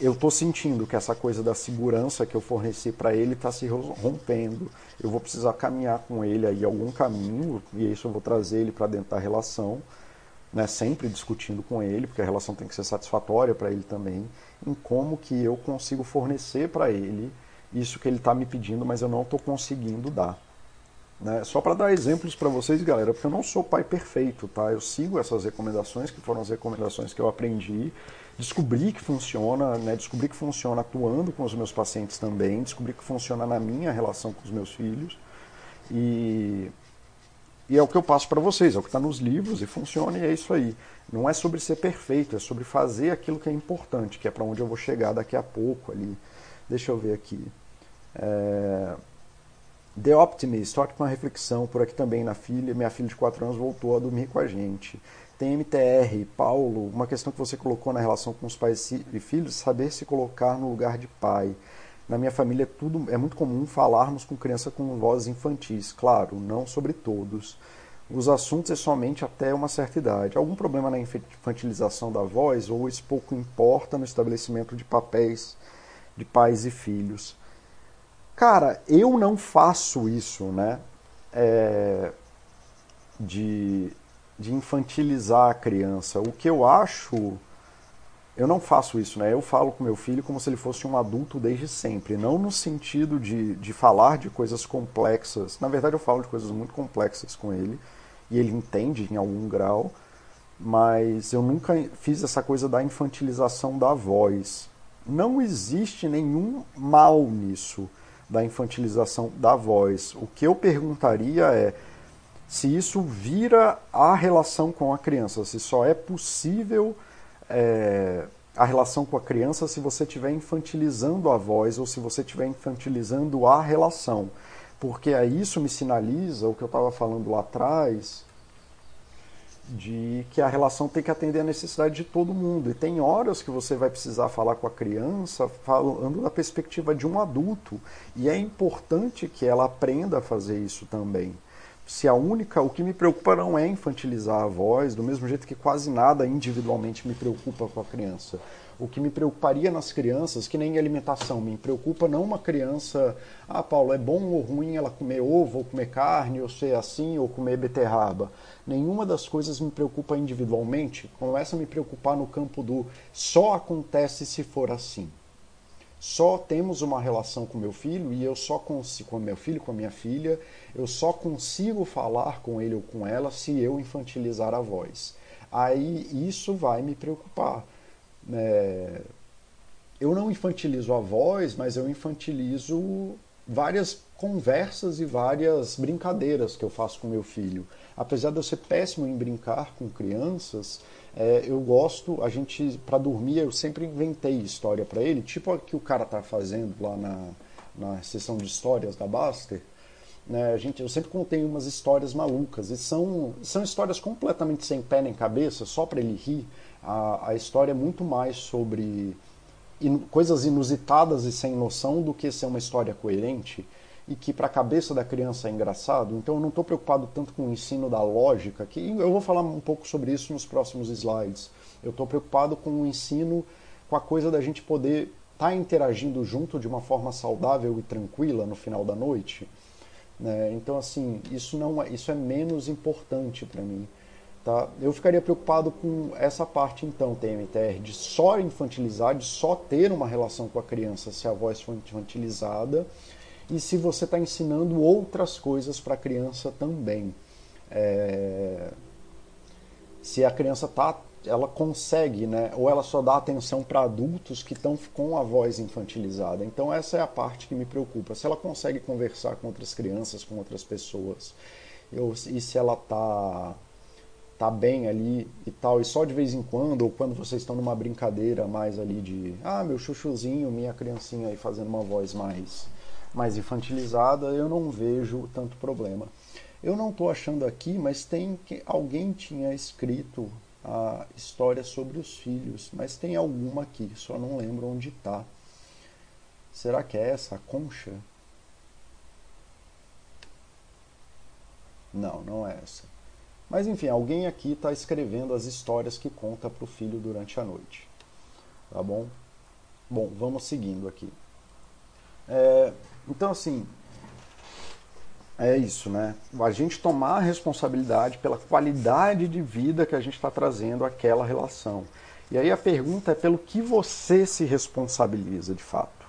eu estou sentindo que essa coisa da segurança que eu forneci para ele está se rompendo. Eu vou precisar caminhar com ele aí algum caminho, e isso eu vou trazer ele para dentro da relação, né, sempre discutindo com ele, porque a relação tem que ser satisfatória para ele também, em como que eu consigo fornecer para ele isso que ele está me pedindo, mas eu não estou conseguindo dar. Né? Só para dar exemplos para vocês, galera, porque eu não sou pai perfeito, tá? Eu sigo essas recomendações, que foram as recomendações que eu aprendi, descobri que funciona, né? descobri que funciona atuando com os meus pacientes também, descobri que funciona na minha relação com os meus filhos e, e é o que eu passo para vocês, é o que está nos livros e funciona e é isso aí. Não é sobre ser perfeito, é sobre fazer aquilo que é importante, que é para onde eu vou chegar daqui a pouco ali. Deixa eu ver aqui. É... The Optimist, ótima reflexão por aqui também na filha. Minha filha de 4 anos voltou a dormir com a gente. Tem MTR, Paulo, uma questão que você colocou na relação com os pais e filhos, saber se colocar no lugar de pai. Na minha família tudo é muito comum falarmos com criança com vozes infantis, claro, não sobre todos. Os assuntos é somente até uma certa idade. Algum problema na infantilização da voz ou isso pouco importa no estabelecimento de papéis de pais e filhos? Cara, eu não faço isso, né? É, de de infantilizar a criança. O que eu acho eu não faço isso, né? Eu falo com meu filho como se ele fosse um adulto desde sempre, não no sentido de, de falar de coisas complexas. Na verdade, eu falo de coisas muito complexas com ele e ele entende em algum grau, mas eu nunca fiz essa coisa da infantilização da voz. Não existe nenhum mal nisso, da infantilização da voz. O que eu perguntaria é se isso vira a relação com a criança, se só é possível é, a relação com a criança se você estiver infantilizando a voz ou se você estiver infantilizando a relação. Porque aí isso me sinaliza o que eu estava falando lá atrás, de que a relação tem que atender a necessidade de todo mundo. E tem horas que você vai precisar falar com a criança falando da perspectiva de um adulto. E é importante que ela aprenda a fazer isso também se a única, o que me preocupa não é infantilizar a voz, do mesmo jeito que quase nada individualmente me preocupa com a criança. O que me preocuparia nas crianças, que nem alimentação, me preocupa não uma criança, ah, Paulo, é bom ou ruim ela comer ovo, ou comer carne, ou ser assim, ou comer beterraba. Nenhuma das coisas me preocupa individualmente, começa a me preocupar no campo do só acontece se for assim só temos uma relação com meu filho e eu só consigo com meu filho, com a minha filha, eu só consigo falar com ele ou com ela se eu infantilizar a voz. Aí isso vai me preocupar. É... Eu não infantilizo a voz, mas eu infantilizo várias conversas e várias brincadeiras que eu faço com meu filho. Apesar de eu ser péssimo em brincar com crianças, é, eu gosto, a gente, para dormir, eu sempre inventei história para ele, tipo a que o cara tá fazendo lá na, na sessão de histórias da Baster. Né, a gente, eu sempre contei umas histórias malucas, e são, são histórias completamente sem pé nem cabeça, só para ele rir. A, a história é muito mais sobre in, coisas inusitadas e sem noção do que ser uma história coerente e que para a cabeça da criança é engraçado. Então eu não estou preocupado tanto com o ensino da lógica, que eu vou falar um pouco sobre isso nos próximos slides. Eu estou preocupado com o ensino, com a coisa da gente poder estar tá interagindo junto de uma forma saudável e tranquila no final da noite. Né? Então assim, isso não é, isso é menos importante para mim. Tá? Eu ficaria preocupado com essa parte então, TMTR, de só infantilizar, de só ter uma relação com a criança se a voz for infantilizada e se você está ensinando outras coisas para a criança também. É... Se a criança tá, ela consegue, né? Ou ela só dá atenção para adultos que estão com a voz infantilizada. Então essa é a parte que me preocupa. Se ela consegue conversar com outras crianças, com outras pessoas, eu, e se ela tá tá bem ali e tal, e só de vez em quando, ou quando vocês estão numa brincadeira mais ali de, ah, meu chuchuzinho, minha criancinha aí fazendo uma voz mais mais infantilizada, eu não vejo tanto problema. Eu não estou achando aqui, mas tem que alguém tinha escrito a história sobre os filhos, mas tem alguma aqui, só não lembro onde está. Será que é essa a concha? Não, não é essa. Mas enfim, alguém aqui está escrevendo as histórias que conta para o filho durante a noite. Tá bom? Bom, vamos seguindo aqui. É, então, assim, é isso, né? A gente tomar a responsabilidade pela qualidade de vida que a gente está trazendo àquela relação. E aí a pergunta é pelo que você se responsabiliza de fato.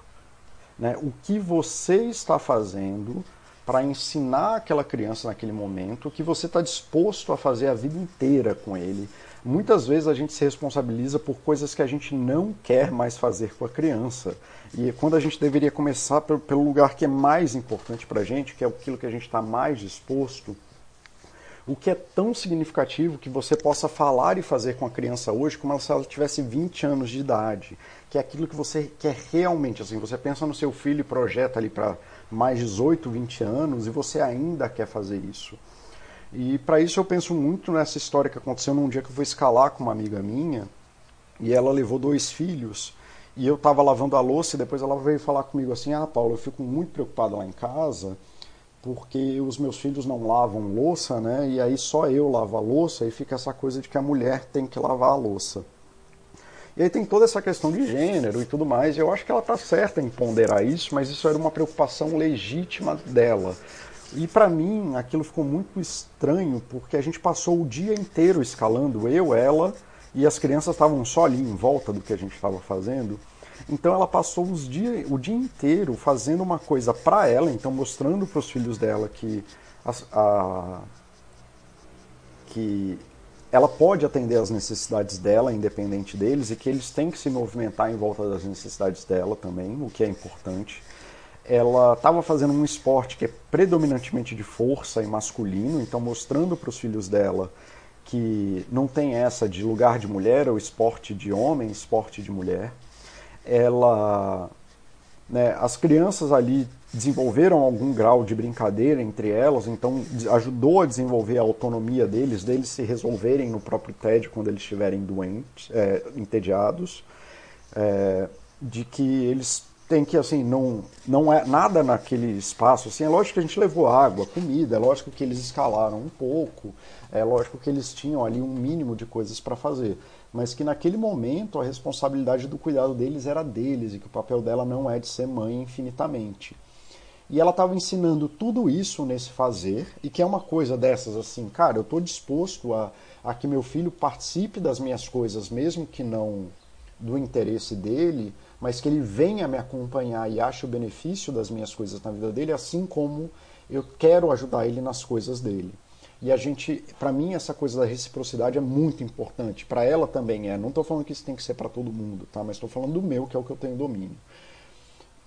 Né? O que você está fazendo para ensinar aquela criança naquele momento que você está disposto a fazer a vida inteira com ele. Muitas vezes a gente se responsabiliza por coisas que a gente não quer mais fazer com a criança. E quando a gente deveria começar pelo lugar que é mais importante para a gente, que é aquilo que a gente está mais disposto, o que é tão significativo que você possa falar e fazer com a criança hoje como se ela tivesse 20 anos de idade, que é aquilo que você quer realmente, assim, você pensa no seu filho e projeta ali para mais 18, 20 anos e você ainda quer fazer isso. E para isso eu penso muito nessa história que aconteceu num dia que eu fui escalar com uma amiga minha e ela levou dois filhos e eu estava lavando a louça e depois ela veio falar comigo assim: Ah, Paulo, eu fico muito preocupada lá em casa porque os meus filhos não lavam louça, né? E aí só eu lavo a louça e fica essa coisa de que a mulher tem que lavar a louça. E aí tem toda essa questão de gênero e tudo mais. E eu acho que ela está certa em ponderar isso, mas isso era uma preocupação legítima dela. E para mim aquilo ficou muito estranho porque a gente passou o dia inteiro escalando, eu, ela e as crianças estavam só ali em volta do que a gente estava fazendo. Então ela passou os dia, o dia inteiro fazendo uma coisa para ela, então mostrando para os filhos dela que, a, a, que ela pode atender às necessidades dela, independente deles, e que eles têm que se movimentar em volta das necessidades dela também, o que é importante. Ela estava fazendo um esporte que é predominantemente de força e masculino, então mostrando para os filhos dela que não tem essa de lugar de mulher ou esporte de homem, esporte de mulher. Ela, né, as crianças ali desenvolveram algum grau de brincadeira entre elas, então ajudou a desenvolver a autonomia deles, deles se resolverem no próprio TED quando eles estiverem doentes, é, entediados, é, de que eles tem que assim não não é nada naquele espaço assim é lógico que a gente levou água comida é lógico que eles escalaram um pouco é lógico que eles tinham ali um mínimo de coisas para fazer mas que naquele momento a responsabilidade do cuidado deles era deles e que o papel dela não é de ser mãe infinitamente. E ela estava ensinando tudo isso nesse fazer e que é uma coisa dessas assim cara eu estou disposto a, a que meu filho participe das minhas coisas mesmo que não do interesse dele mas que ele venha me acompanhar e ache o benefício das minhas coisas na vida dele, assim como eu quero ajudar ele nas coisas dele. E a gente, para mim, essa coisa da reciprocidade é muito importante. Para ela também é. Não estou falando que isso tem que ser para todo mundo, tá? Mas estou falando do meu, que é o que eu tenho domínio.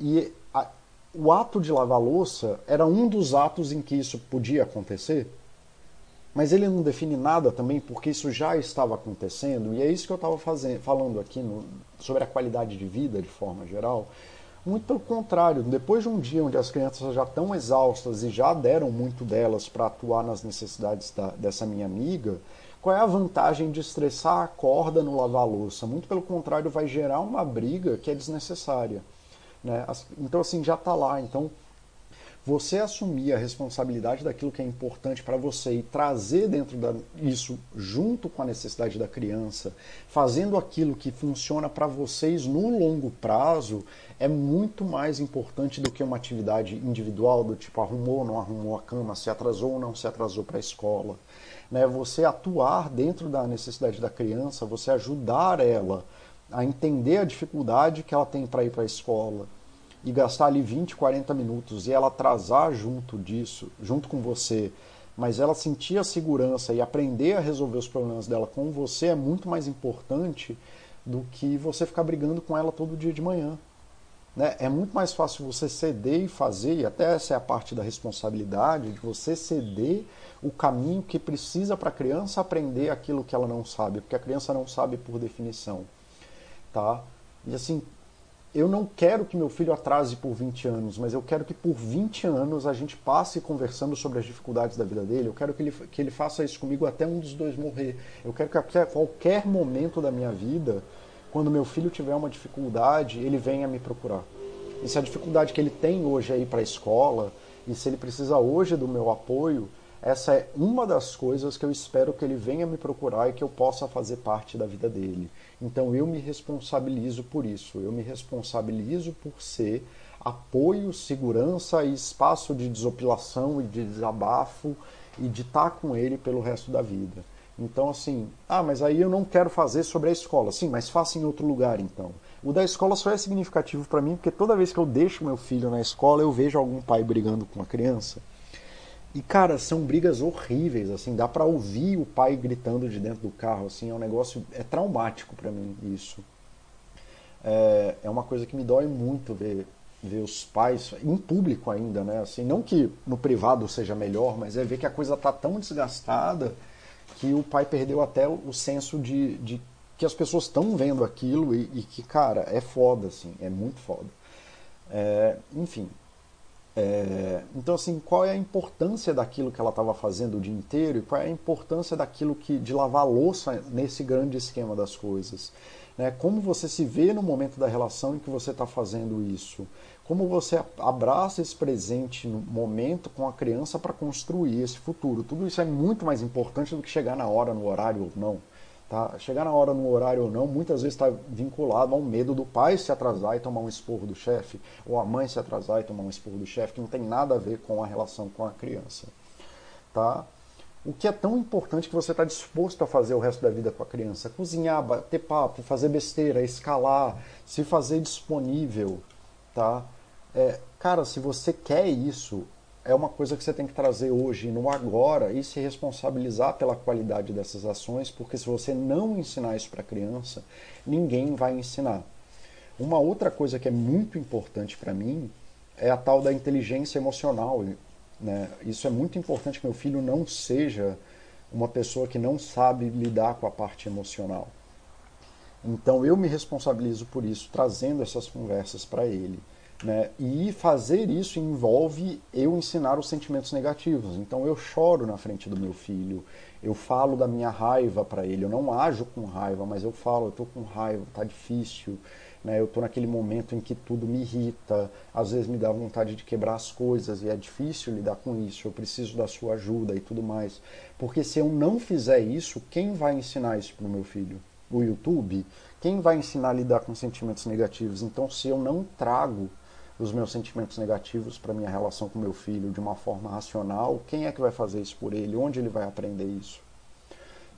E a, o ato de lavar louça era um dos atos em que isso podia acontecer, mas ele não define nada também, porque isso já estava acontecendo, e é isso que eu estava falando aqui no, sobre a qualidade de vida de forma geral. Muito pelo contrário, depois de um dia onde as crianças já estão exaustas e já deram muito delas para atuar nas necessidades da, dessa minha amiga, qual é a vantagem de estressar a corda no lavar louça? Muito pelo contrário, vai gerar uma briga que é desnecessária. Né? Então, assim, já está lá. Então, você assumir a responsabilidade daquilo que é importante para você e trazer dentro disso junto com a necessidade da criança, fazendo aquilo que funciona para vocês no longo prazo, é muito mais importante do que uma atividade individual do tipo arrumou ou não arrumou a cama, se atrasou ou não se atrasou para a escola. Né? Você atuar dentro da necessidade da criança, você ajudar ela a entender a dificuldade que ela tem para ir para a escola e gastar ali 20, 40 minutos e ela atrasar junto disso, junto com você, mas ela sentir a segurança e aprender a resolver os problemas dela com você é muito mais importante do que você ficar brigando com ela todo dia de manhã. Né? É muito mais fácil você ceder e fazer, e até essa é a parte da responsabilidade, de você ceder o caminho que precisa para a criança aprender aquilo que ela não sabe, porque a criança não sabe por definição. Tá? E assim, eu não quero que meu filho atrase por 20 anos, mas eu quero que por 20 anos a gente passe conversando sobre as dificuldades da vida dele. Eu quero que ele, que ele faça isso comigo até um dos dois morrer. Eu quero que a qualquer momento da minha vida, quando meu filho tiver uma dificuldade, ele venha me procurar. E se a dificuldade que ele tem hoje é ir para a escola, e se ele precisa hoje do meu apoio, essa é uma das coisas que eu espero que ele venha me procurar e que eu possa fazer parte da vida dele. Então eu me responsabilizo por isso. Eu me responsabilizo por ser apoio, segurança e espaço de desopilação e de desabafo e de estar com ele pelo resto da vida. Então, assim, ah, mas aí eu não quero fazer sobre a escola. Sim, mas faça em outro lugar então. O da escola só é significativo para mim porque toda vez que eu deixo meu filho na escola, eu vejo algum pai brigando com a criança. E, cara, são brigas horríveis, assim, dá para ouvir o pai gritando de dentro do carro, assim, é um negócio, é traumático para mim isso. É, é uma coisa que me dói muito ver, ver os pais, em público ainda, né, assim, não que no privado seja melhor, mas é ver que a coisa tá tão desgastada que o pai perdeu até o senso de, de que as pessoas estão vendo aquilo e, e, que, cara, é foda, assim, é muito foda. É, enfim, é, então, assim, qual é a importância daquilo que ela estava fazendo o dia inteiro e qual é a importância daquilo que de lavar louça nesse grande esquema das coisas? Né? Como você se vê no momento da relação em que você está fazendo isso? Como você abraça esse presente no momento com a criança para construir esse futuro? Tudo isso é muito mais importante do que chegar na hora, no horário ou não. Tá? Chegar na hora no horário ou não, muitas vezes está vinculado ao medo do pai se atrasar e tomar um esporro do chefe, ou a mãe se atrasar e tomar um esporro do chefe, que não tem nada a ver com a relação com a criança. Tá? o que é tão importante que você está disposto a fazer o resto da vida com a criança? Cozinhar, bater papo, fazer besteira, escalar, se fazer disponível, tá? É, cara, se você quer isso, é uma coisa que você tem que trazer hoje, no agora, e se responsabilizar pela qualidade dessas ações, porque se você não ensinar isso para a criança, ninguém vai ensinar. Uma outra coisa que é muito importante para mim é a tal da inteligência emocional. Né? Isso é muito importante que meu filho não seja uma pessoa que não sabe lidar com a parte emocional. Então eu me responsabilizo por isso, trazendo essas conversas para ele. Né? E fazer isso envolve eu ensinar os sentimentos negativos. Então eu choro na frente do meu filho, eu falo da minha raiva para ele. Eu não ajo com raiva, mas eu falo, eu estou com raiva, tá difícil. Né? Eu estou naquele momento em que tudo me irrita, às vezes me dá vontade de quebrar as coisas e é difícil lidar com isso. Eu preciso da sua ajuda e tudo mais. Porque se eu não fizer isso, quem vai ensinar isso para o meu filho? O YouTube? Quem vai ensinar a lidar com sentimentos negativos? Então, se eu não trago os meus sentimentos negativos para minha relação com meu filho de uma forma racional, quem é que vai fazer isso por ele? Onde ele vai aprender isso?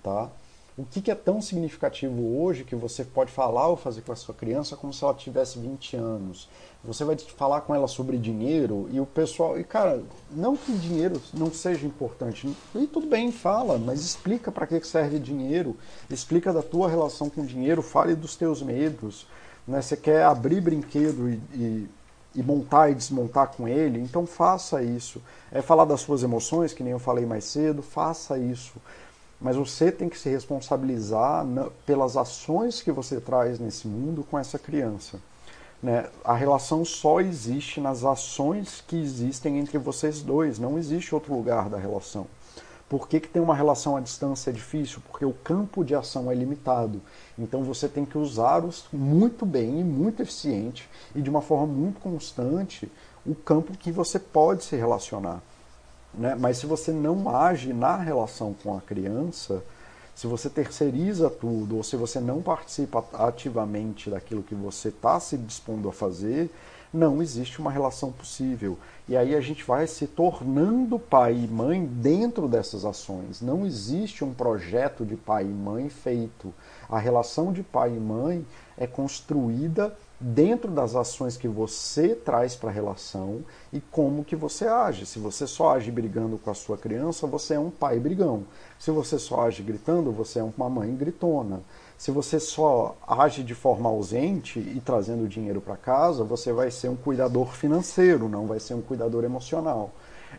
Tá? O que, que é tão significativo hoje que você pode falar ou fazer com a sua criança como se ela tivesse 20 anos? Você vai falar com ela sobre dinheiro e o pessoal. E cara, não que dinheiro não seja importante. E tudo bem, fala, mas explica para que serve dinheiro, explica da tua relação com dinheiro, fale dos teus medos. Né? Você quer abrir brinquedo e, e e montar e desmontar com ele, então faça isso. É falar das suas emoções, que nem eu falei mais cedo, faça isso. Mas você tem que se responsabilizar pelas ações que você traz nesse mundo com essa criança. Né? A relação só existe nas ações que existem entre vocês dois, não existe outro lugar da relação. Por que, que tem uma relação à distância difícil? Porque o campo de ação é limitado. Então você tem que usá-los muito bem e muito eficiente e de uma forma muito constante o campo que você pode se relacionar. Né? Mas se você não age na relação com a criança, se você terceiriza tudo ou se você não participa ativamente daquilo que você está se dispondo a fazer, não existe uma relação possível. E aí a gente vai se tornando pai e mãe dentro dessas ações. Não existe um projeto de pai e mãe feito. A relação de pai e mãe é construída dentro das ações que você traz para a relação e como que você age. Se você só age brigando com a sua criança, você é um pai brigão. Se você só age gritando, você é uma mãe gritona. Se você só age de forma ausente e trazendo dinheiro para casa, você vai ser um cuidador financeiro, não vai ser um cuidador emocional.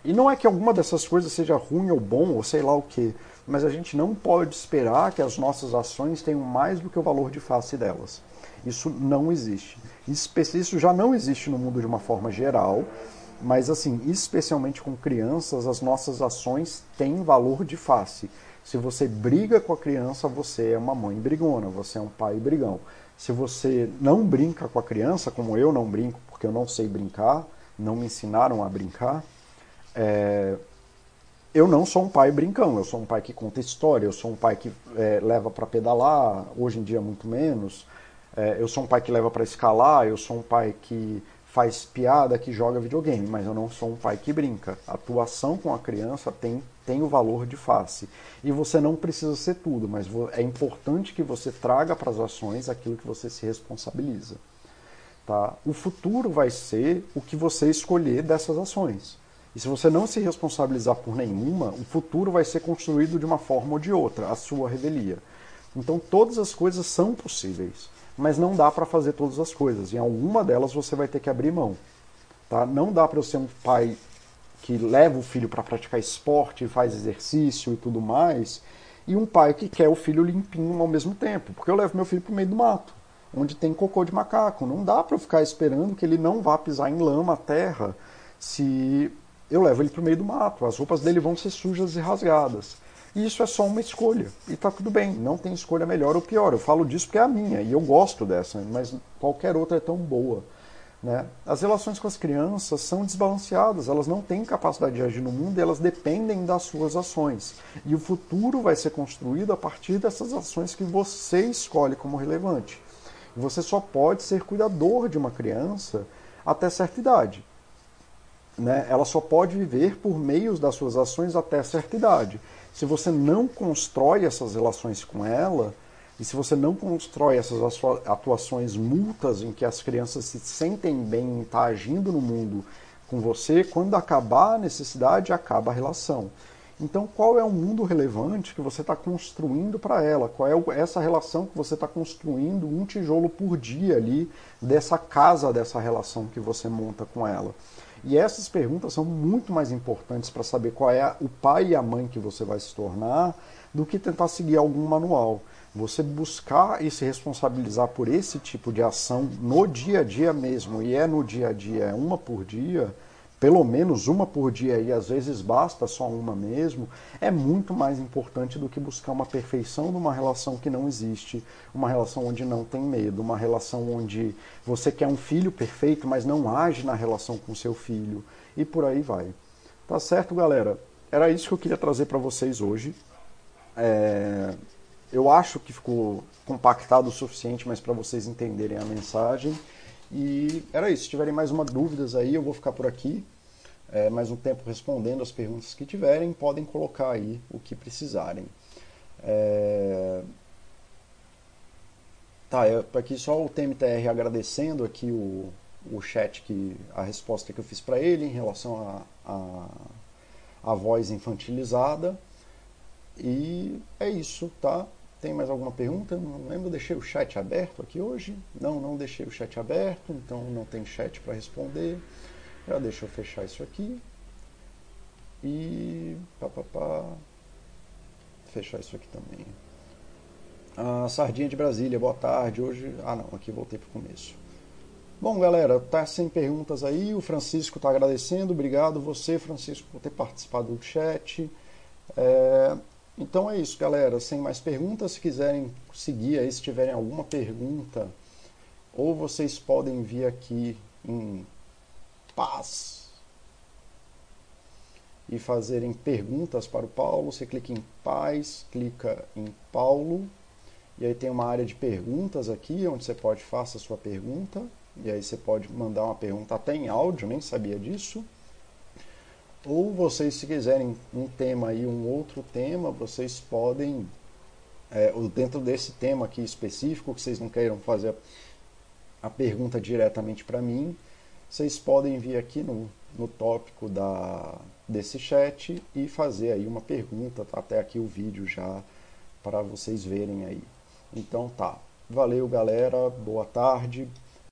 E não é que alguma dessas coisas seja ruim ou bom, ou sei lá o que, mas a gente não pode esperar que as nossas ações tenham mais do que o valor de face delas. Isso não existe. Isso já não existe no mundo de uma forma geral, mas assim, especialmente com crianças, as nossas ações têm valor de face. Se você briga com a criança, você é uma mãe brigona, você é um pai brigão. Se você não brinca com a criança, como eu não brinco, porque eu não sei brincar, não me ensinaram a brincar, é... eu não sou um pai brincão, eu sou um pai que conta história, eu sou um pai que é, leva para pedalar, hoje em dia muito menos, é, eu sou um pai que leva para escalar, eu sou um pai que faz piada, que joga videogame, mas eu não sou um pai que brinca. A atuação com a criança tem, tem o valor de face. E você não precisa ser tudo, mas é importante que você traga para as ações aquilo que você se responsabiliza. Tá? O futuro vai ser o que você escolher dessas ações. E se você não se responsabilizar por nenhuma, o futuro vai ser construído de uma forma ou de outra, a sua revelia. Então todas as coisas são possíveis mas não dá para fazer todas as coisas. Em alguma delas você vai ter que abrir mão. Tá? Não dá para eu ser um pai que leva o filho para praticar esporte, faz exercício e tudo mais, e um pai que quer o filho limpinho ao mesmo tempo, porque eu levo meu filho para o meio do mato, onde tem cocô de macaco. Não dá para eu ficar esperando que ele não vá pisar em lama, terra, se eu levo ele para o meio do mato. As roupas dele vão ser sujas e rasgadas. E isso é só uma escolha. E tá tudo bem, não tem escolha melhor ou pior. Eu falo disso porque é a minha e eu gosto dessa, mas qualquer outra é tão boa. Né? As relações com as crianças são desbalanceadas, elas não têm capacidade de agir no mundo e elas dependem das suas ações. E o futuro vai ser construído a partir dessas ações que você escolhe como relevante. Você só pode ser cuidador de uma criança até certa idade. né, ela só pode viver por meios das suas ações até certa idade. Se você não constrói essas relações com ela, e se você não constrói essas atuações multas em que as crianças se sentem bem em estar agindo no mundo com você, quando acabar a necessidade, acaba a relação. Então, qual é o mundo relevante que você está construindo para ela? Qual é essa relação que você está construindo um tijolo por dia ali dessa casa, dessa relação que você monta com ela? E essas perguntas são muito mais importantes para saber qual é o pai e a mãe que você vai se tornar do que tentar seguir algum manual. Você buscar e se responsabilizar por esse tipo de ação no dia a dia mesmo, e é no dia a dia, é uma por dia, pelo menos uma por dia e às vezes basta só uma mesmo, é muito mais importante do que buscar uma perfeição numa relação que não existe, uma relação onde não tem medo, uma relação onde você quer um filho perfeito, mas não age na relação com seu filho e por aí vai. Tá certo, galera? Era isso que eu queria trazer para vocês hoje. É... Eu acho que ficou compactado o suficiente, mas para vocês entenderem a mensagem. E era isso. Se tiverem mais uma dúvidas aí, eu vou ficar por aqui. É, mais um tempo respondendo as perguntas que tiverem. Podem colocar aí o que precisarem. É... Tá, aqui só o TMTR agradecendo aqui o, o chat, que, a resposta que eu fiz para ele em relação a, a, a voz infantilizada. E é isso, tá? Tem mais alguma pergunta? Não lembro, deixei o chat aberto aqui hoje. Não, não deixei o chat aberto, então não tem chat para responder. Já deixa eu fechar isso aqui. E pá, pá, pá. fechar isso aqui também. A Sardinha de Brasília, boa tarde. Hoje. Ah não, aqui voltei para o começo. Bom, galera, tá sem perguntas aí. O Francisco está agradecendo. Obrigado você, Francisco, por ter participado do chat. É, então é isso, galera. Sem mais perguntas, se quiserem seguir aí, se tiverem alguma pergunta, ou vocês podem vir aqui em paz e fazerem perguntas para o Paulo. Você clica em paz, clica em Paulo, e aí tem uma área de perguntas aqui, onde você pode fazer a sua pergunta. E aí você pode mandar uma pergunta até em áudio, nem sabia disso. Ou vocês, se quiserem um tema aí, um outro tema, vocês podem, é, dentro desse tema aqui específico, que vocês não queiram fazer a, pergunta diretamente para mim, vocês podem vir aqui no, no tópico da, desse chat e fazer aí uma pergunta, tá até aqui o vídeo já para vocês verem aí. Então tá, valeu galera, boa tarde.